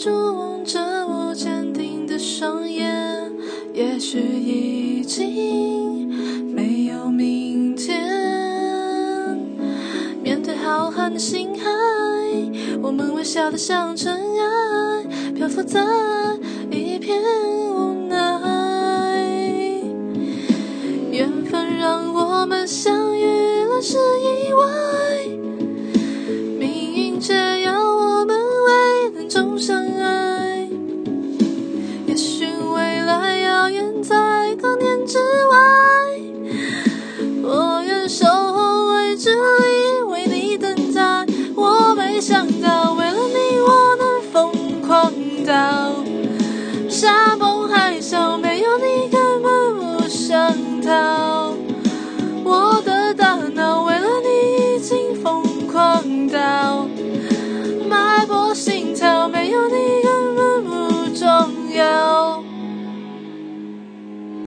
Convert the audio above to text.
住望着我坚定的双眼，也许已经没有明天。面对浩瀚的星海，我们微笑的像尘埃，漂浮在一片。down.